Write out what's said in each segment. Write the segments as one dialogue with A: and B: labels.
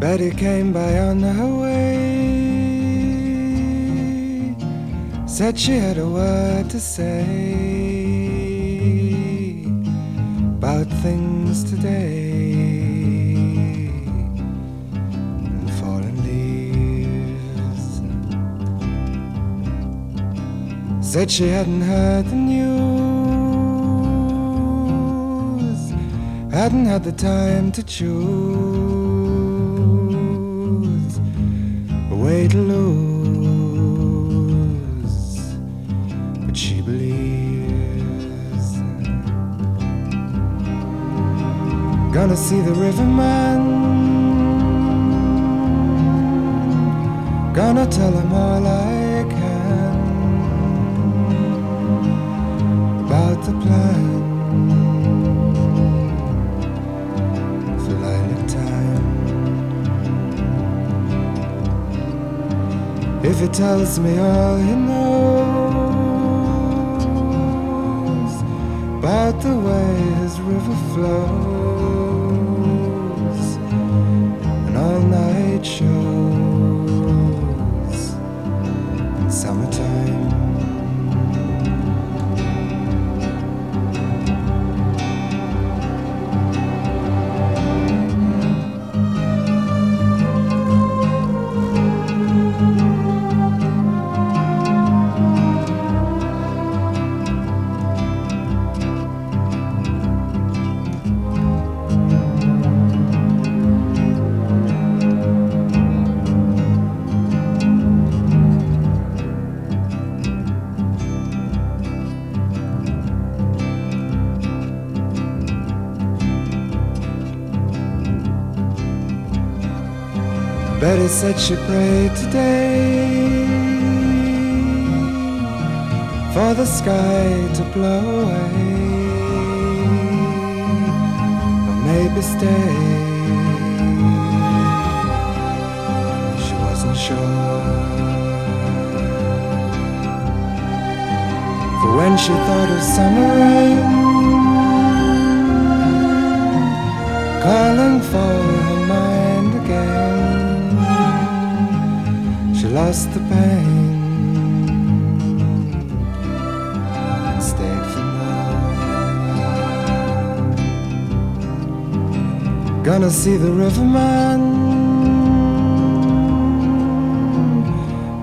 A: Betty came by on her way. Said she had a word to say about things today. Leaves. Said she hadn't heard the news, hadn't had the time to choose way to lose. But she believes. Gonna see the riverman. Gonna tell him all I can about the plan If he tells me all he knows about the way his river flows and all night shows Betty said she prayed today for the sky to blow away, or maybe stay. She wasn't sure. For when she thought of summer rain lost the pain and stayed for more. Gonna see the riverman.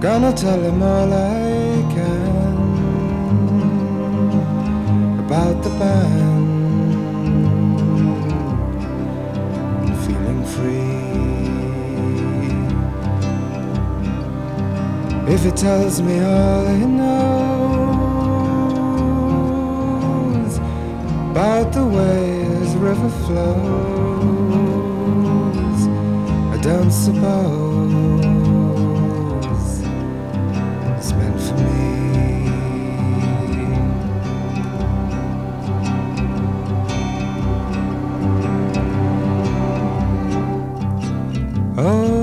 A: Gonna tell him all I can about the band. If it tells me all it knows about the way this river flows, I don't suppose it's meant for me. Oh,